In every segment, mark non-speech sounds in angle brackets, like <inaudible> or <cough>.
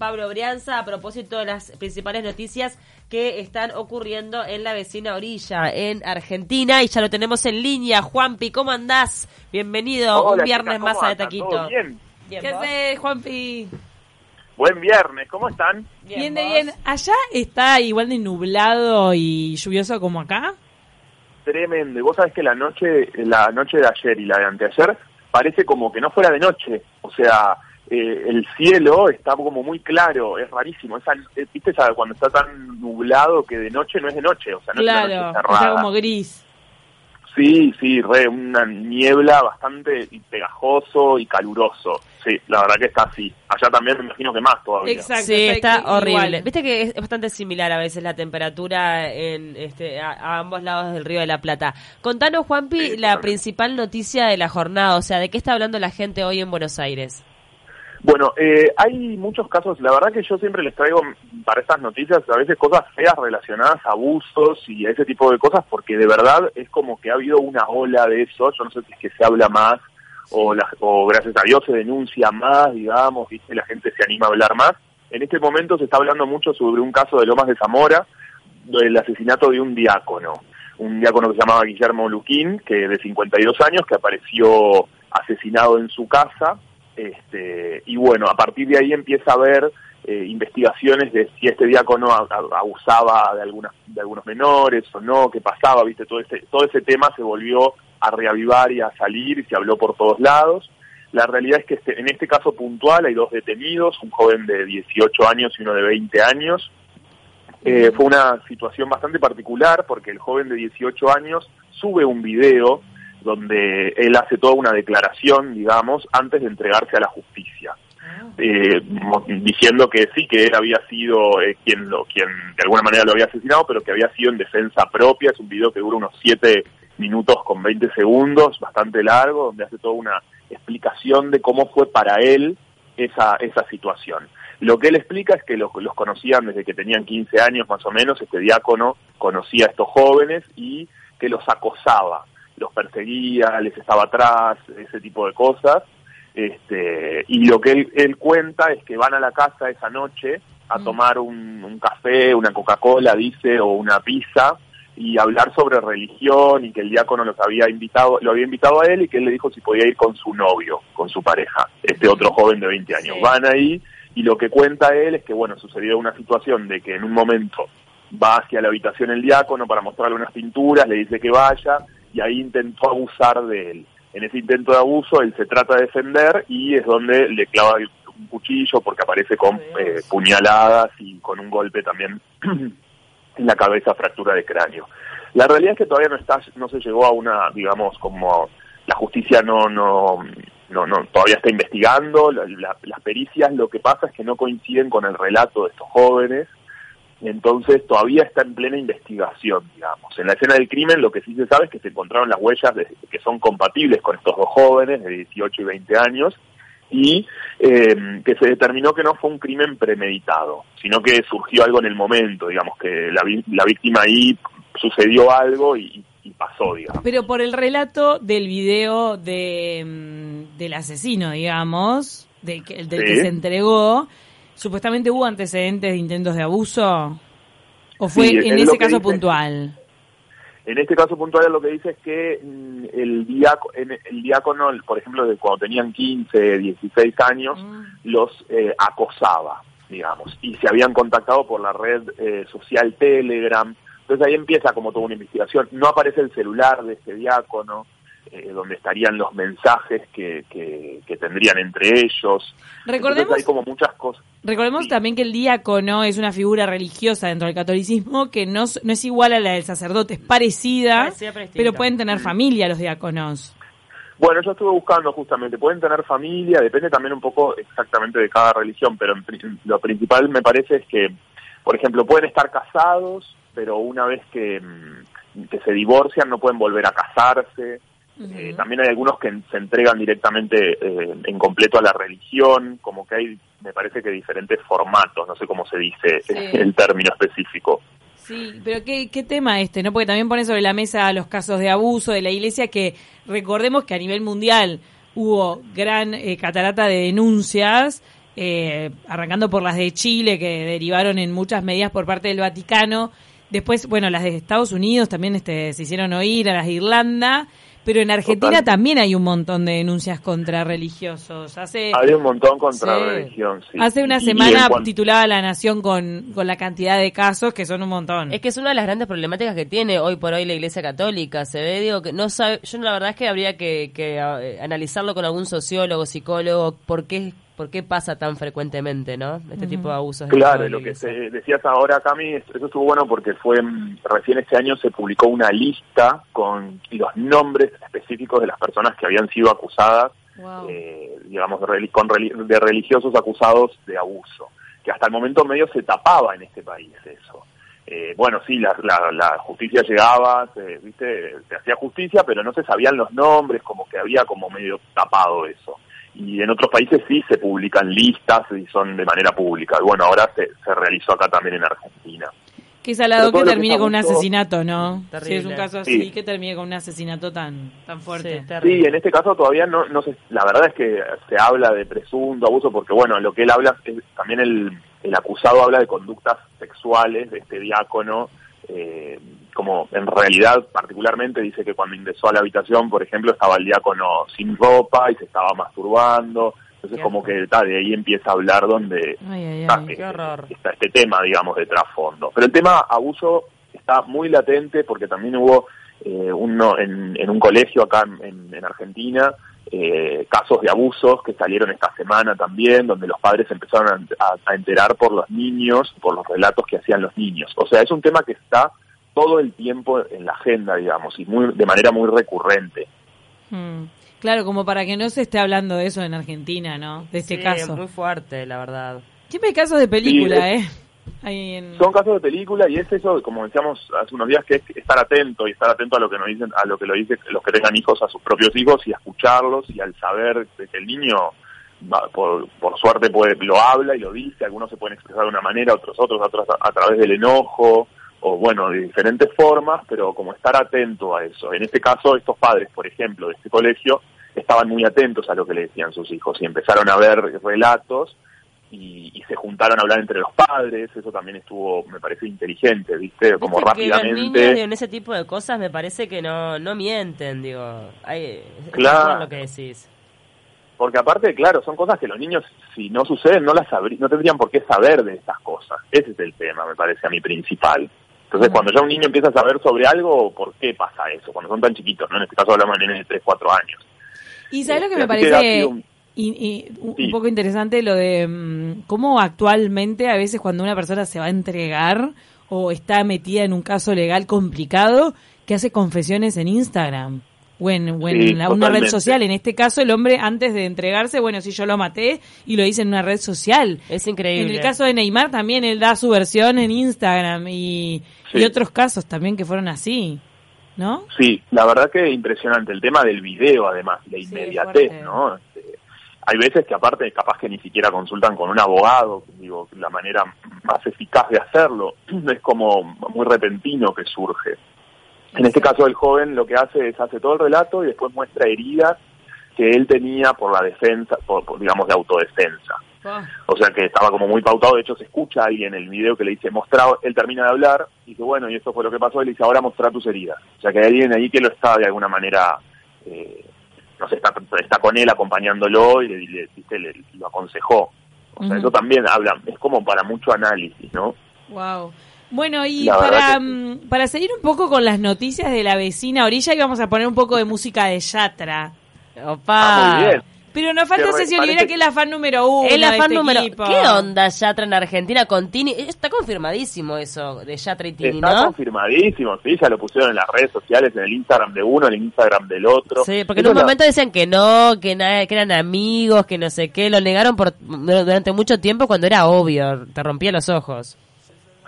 Pablo Brianza a propósito de las principales noticias que están ocurriendo en la vecina orilla, en Argentina. Y ya lo tenemos en línea. Juanpi, ¿cómo andás? Bienvenido Hola, un viernes chicas, ¿cómo más a De? Taquito. ¿Todo bien? Bien, ¿Qué haces, Juanpi? Buen viernes, ¿cómo están? Bien, de ¿vos? bien. ¿Allá está igual de nublado y lluvioso como acá? Tremendo. Y vos sabés que la noche, la noche de ayer y la de anteayer parece como que no fuera de noche. O sea, eh, el cielo está como muy claro, es rarísimo. Esa, eh, ¿Viste esa- cuando está tan nublado que de noche no es de noche? O sea, no es claro, una noche está como gris. Sí, sí, re, una niebla bastante pegajoso y caluroso. Sí, la verdad que está así. Allá también me imagino que más todavía. Exacto. Sí, está horrible. Viste que es bastante similar a veces la temperatura en este a, a ambos lados del Río de la Plata. Contanos, Juanpi, Sí, la principal noticia de la jornada, o sea, ¿de qué está hablando la gente hoy en Buenos Aires? Bueno, eh, hay muchos casos, la verdad que yo siempre les traigo para estas noticias a veces cosas feas relacionadas a abusos y a ese tipo de cosas, porque de verdad es como que ha habido una ola de eso, yo no sé si es que se habla más o, la- o gracias a Dios se denuncia más, digamos, ¿viste? la gente se anima a hablar más. En este momento se está hablando mucho sobre un caso de Lomas de Zamora, del asesinato de un diácono, un diácono que se llamaba Guillermo Luquín, que de 52 años, que apareció asesinado en su casa, este, y bueno, a partir de ahí empieza a haber eh, investigaciones de si este diácono abusaba de algunas de algunos menores o no, qué pasaba, viste, todo ese, todo ese tema se volvió a reavivar y a salir y se habló por todos lados. La realidad es que este- en este caso puntual hay dos detenidos, un joven de 18 años y uno de 20 años. Eh, fue una situación bastante particular porque el joven de 18 años sube un video donde él hace toda una declaración, digamos, antes de entregarse a la justicia, eh, mo- diciendo que sí, que él había sido eh, quien, lo, quien de alguna manera lo había asesinado, pero que había sido en defensa propia. Es un video que dura unos 7 minutos con 20 segundos, bastante largo, donde hace toda una explicación de cómo fue para él esa, esa situación. Lo que él explica es que los, los conocían desde que tenían 15 años más o menos, este diácono conocía a estos jóvenes y que los acosaba, los perseguía, les estaba atrás, ese tipo de cosas. Este, y lo que él, él cuenta es que van a la casa esa noche a Mm. tomar un, un café, una Coca-Cola, dice, o una pizza, y hablar sobre religión y que el diácono los había invitado, lo había invitado a él y que él le dijo si podía ir con su novio, con su pareja, este otro joven de 20 años. Sí. Van ahí y lo que cuenta él es que, bueno, sucedió una situación de que en un momento va hacia la habitación el diácono para mostrarle unas pinturas, le dice que vaya y ahí intentó abusar de él. En ese intento de abuso él se trata de defender y es donde le clava un cuchillo porque aparece con eh, puñaladas y con un golpe también <clears throat> en la cabeza, fractura de cráneo. La realidad es que todavía no está, no se llegó a una, digamos, como la justicia no, no, no, no todavía está investigando, la- la- las pericias, lo que pasa es que no coinciden con el relato de estos jóvenes, entonces todavía está en plena investigación, digamos. En la escena del crimen lo que sí se sabe es que se encontraron las huellas de- que son compatibles con estos dos jóvenes de 18 y 20 años y eh, que se determinó que no fue un crimen premeditado, sino que surgió algo en el momento, digamos, que la, la víctima ahí sucedió algo y, y pasó, digamos. Pero por el relato del video de, mm, del asesino, digamos, de del que se entregó, supuestamente hubo antecedentes de intentos de abuso. ¿O fue Sí, en es ese caso dice. puntual? En este caso puntual lo que dice es que mm, el, diácono, el diácono, por ejemplo, de cuando tenían 15, 16 años, los eh, acosaba, digamos, y se habían contactado por la red eh, social Telegram. Entonces ahí empieza como toda una investigación. No aparece el celular de este diácono, eh, donde estarían los mensajes que, que, que tendrían entre ellos. Recordemos- Entonces hay como muchas cosas. Recordemos Sí. también que el diácono es una figura religiosa dentro del catolicismo que no, no es igual a la del sacerdote, es parecida, Parecida, pero pueden tener familia los diáconos. Bueno, yo estuve buscando justamente, pueden tener familia, depende también un poco exactamente de cada religión, pero en lo principal me parece es que, por ejemplo, pueden estar casados, pero una vez que, mm, que se divorcian no pueden volver a casarse. Eh, también hay algunos que se entregan directamente eh, en completo a la religión, como que hay, me parece que diferentes formatos, no sé cómo se dice Sí. <laughs> el término específico. Sí, pero ¿qué, qué tema este, ¿no? Porque también pone sobre la mesa los casos de abuso de la iglesia que recordemos que a nivel mundial hubo gran eh, catarata de denuncias eh, arrancando por las de Chile, que derivaron en muchas medidas por parte del Vaticano. Después, bueno, las de Estados Unidos también este, se hicieron oír, a las de Irlanda. Pero en Argentina Total. también hay un montón de denuncias contra religiosos. Hace, Hay un montón contra Sí. religión, sí. hace una semana en cuan- titulaba La Nación con, con la cantidad de casos, que son un montón. Es que es una de las grandes problemáticas que tiene hoy por hoy la Iglesia Católica. Se ve, digo, que no sabe. Yo la verdad es que habría que, que, eh, analizarlo con algún sociólogo, psicólogo, por qué, por qué pasa tan frecuentemente, ¿no? Este tipo de abusos. Claro, de lo que se decías ahora, Cami, es- eso estuvo bueno porque fue mm, recién este año se publicó una lista con los nombres específicos de las personas que habían sido acusadas, Wow. eh, digamos, de religiosos acusados de abuso, que hasta el momento medio se tapaba en este país eso. Eh, bueno, sí, la, la, la justicia llegaba, se, ¿viste? se hacía justicia, pero no se sabían los nombres, como que había como medio tapado eso. Y en otros países sí se publican listas y son de manera pública. Y bueno, ahora se, se realizó acá también en Argentina. Qué salado que termine es con un asesinato, ¿no? Terrible. Si es un caso así, Sí. que termine con un asesinato tan, tan fuerte. Sí. Sí, en este caso todavía no, no se, la verdad es que se habla de presunto abuso porque bueno, lo que él habla es también el, el acusado habla de conductas sexuales de este diácono, eh, como en realidad particularmente dice que cuando ingresó a la habitación, por ejemplo, estaba el diácono sin ropa y se estaba masturbando, entonces como que ta, de ahí empieza a hablar donde Ay, ay, está, ay. Este tema, digamos, de trasfondo. Pero el tema abuso está muy latente porque también hubo eh, uno en, en un colegio acá en, en Argentina eh, casos de abusos que salieron esta semana también, donde los padres empezaron a, a- a enterar por los niños, por los relatos que hacían los niños. O sea, es un tema que está todo el tiempo en la agenda, digamos, y muy, de manera muy recurrente. Mm. Claro, como para que no se esté hablando de eso en Argentina, ¿no? De este Sí, caso. muy fuerte, la verdad. Siempre hay casos de película, Sí, ¿eh? Son casos de película y es eso, como decíamos hace unos días, que es estar atento y estar atento a lo que nos dicen, a lo que lo dicen los que tengan hijos, a sus propios hijos y escucharlos y al saber que el niño, por, por suerte, puede, lo habla y lo dice, algunos se pueden expresar de una manera, otros otros, otros a través del enojo o bueno, de diferentes formas, pero como estar atento a eso. En este caso, estos padres, por ejemplo, de este colegio, estaban muy atentos a lo que le decían sus hijos y empezaron a ver relatos y, y se juntaron a hablar entre los padres, eso también estuvo, me parece inteligente, ¿viste? Como Viste que los rápidamente. niños en ese tipo de cosas me parece que no, no mienten, digo. Hay, Claro. lo que decís. Porque aparte, claro, son cosas que los niños, si no suceden, no las no tendrían por qué saber de estas cosas. Ese es el tema, me parece a mí principal. Entonces, cuando ya un niño empieza a saber sobre algo, ¿por qué pasa eso? Cuando son tan chiquitos, ¿no? En este caso hablamos de nenes de 3, 4 años. Y ¿sabes lo que me ha parece y- y un Sí. un poco interesante? Lo de mm, cómo actualmente a veces cuando una persona se va a entregar o está metida en un caso legal complicado, que hace confesiones en Instagram o en, o en Sí, la- una red social. En este caso, el hombre antes de entregarse, bueno, sí, yo lo maté y lo hice en una red social. Es En increíble. el caso de Neymar también él da su versión en Instagram y, Sí. y otros casos también que fueron así, ¿no? Sí, la verdad que impresionante. El tema del video, además, la inmediatez. ¿no? Hay veces que aparte capaz que ni siquiera consultan con un abogado, digo, la manera más eficaz de hacerlo <clears throat> es como muy repentino que surge. En este caso el joven lo que hace es hace todo el relato y después muestra heridas que él tenía por la defensa, por, por, digamos de autodefensa. O sea que estaba como muy pautado, de hecho se escucha ahí en el video que le dice, mostrar, él termina de hablar, y dice, bueno, y esto fue lo que pasó, él dice, ahora mostrar tus heridas. O sea que hay alguien ahí que lo está de alguna manera, eh, no sé, está, está con él acompañándolo y le, le- le- lo aconsejó. O sea, eso también habla, es como para mucho análisis, ¿no? Wow. Bueno, y La para, que mm, para seguir un poco con las noticias de la vecina orilla, y vamos a poner un poco de música de Yatra. Opa. Ah, muy bien. Pero nos falta Olivera, parece- que es la fan número uno. Es la de fan este número. equipo. ¿Qué onda Yatra en Argentina con Tini? Está confirmadísimo eso de Yatra y Tini, Está ¿no? confirmadísimo, sí, ya lo pusieron en las redes sociales, en el Instagram de uno, en el Instagram del otro. Sí, porque en un la- momento decían que no, que, nada, que eran amigos, que no sé qué. Lo negaron por durante mucho tiempo cuando era obvio. Te rompía los ojos.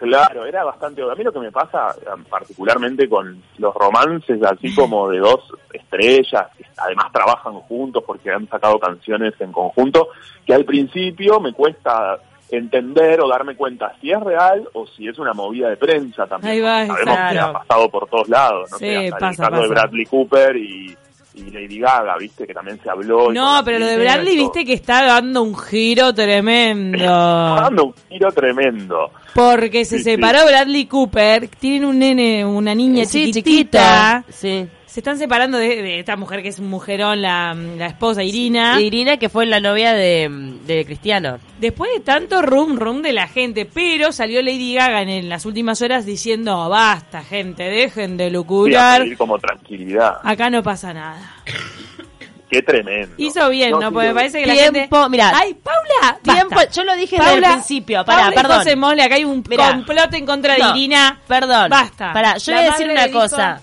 Claro, era bastante... A mí lo que me pasa eh, particularmente con los romances así como de dos estrellas, que además trabajan juntos porque han sacado canciones en conjunto, que al principio me cuesta entender o darme cuenta si es real o si es una movida de prensa también. Ahí va, Sabemos que ha pasado por todos lados, no Sí, sé, hasta pasa, el caso pasa. de Bradley Cooper y, y Lady Gaga, viste, que también se habló. y No, pero lo de Bradley, viste que está dando un giro <laughs> Está tremendo. dando un giro tremendo. Porque se Sí, sí. separó Bradley Cooper, tienen un nene, una niña Sí, chiquitita. chiquita. Sí. Se están separando de, de esta mujer que es un mujerón, la, la esposa Irina. Irina, que fue la novia de, de Cristiano. Después de tanto rum rum de la gente, pero salió Lady Gaga en, en las últimas horas diciendo, basta gente, dejen de Sí, a lucurar, pedir como tranquilidad. acá no pasa nada. <coughs> Qué tremendo. Hizo bien, ¿no? Porque me parece que la Tiempo, gente... mirá. ¡Ay, Paula! Tiempo, basta. yo lo dije Paula, desde el principio, pará, Paula y perdón. José Mole, acá hay un Mirá. complot en contra de No, Irina. Perdón. Basta. Pará, yo La voy a decir madre una le dijo- cosa.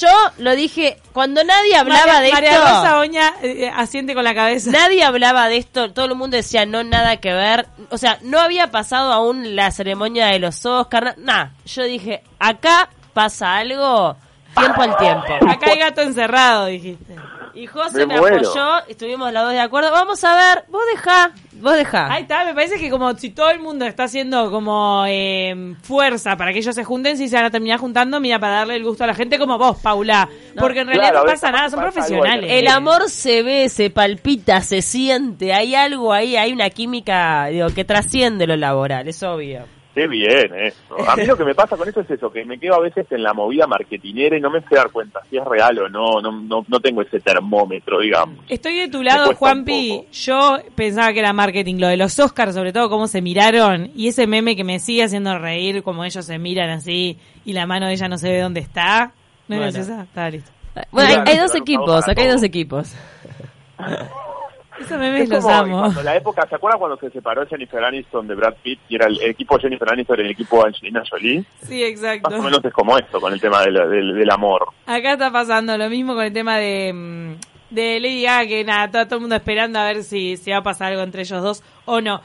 Yo lo dije cuando nadie hablaba María, de María esto. Rosa Oña eh, asiente con la cabeza. Nadie hablaba de esto, todo el mundo decía no, nada que ver. O sea, no había pasado aún la ceremonia de los Oscars, nada. Yo dije, acá pasa algo, tiempo al tiempo. <laughs> Acá hay gato encerrado, dijiste. Y José Me apoyó, estuvimos los dos de acuerdo. Vamos a ver, vos dejá, vos dejá. Ahí está, me parece que como si todo el mundo está haciendo como eh, fuerza para que ellos se junten, si se van a terminar juntando, mira, para darle el gusto a la gente como vos, Paula. Porque en realidad Claro, no pasa nada, son pasa profesionales. El amor se ve, se palpita, se siente, hay algo ahí, hay una química digo, que trasciende lo laboral, es obvio. Qué bien eso. A mí lo que me pasa con eso es eso, que me quedo a veces en la movida marketinera y no me sé dar cuenta si es real o no, no, no, no tengo ese termómetro, digamos. Estoy de tu Me lado, Juanpi. Yo pensaba que era marketing, lo de los Oscars, sobre todo cómo se miraron, y ese meme que me sigue haciendo reír, como ellos se miran así, y la mano de ella no se ve dónde está. ¿No Bueno. es esa? Está listo. Bueno, hay, hay dos equipos, acá hay dos equipos. <laughs> Esos memes Es los amo. cuando la época, ¿se acuerdan cuando se separó Jennifer Aniston de Brad Pitt y era el equipo Jennifer Aniston el equipo Angelina Jolie? Sí, Más exacto. o menos es como esto con el tema del, del, del amor. Acá está pasando lo mismo con el tema de, mm, de Lady Gaga, que nada, está todo el mundo esperando a ver si, si va a pasar algo entre ellos dos o no.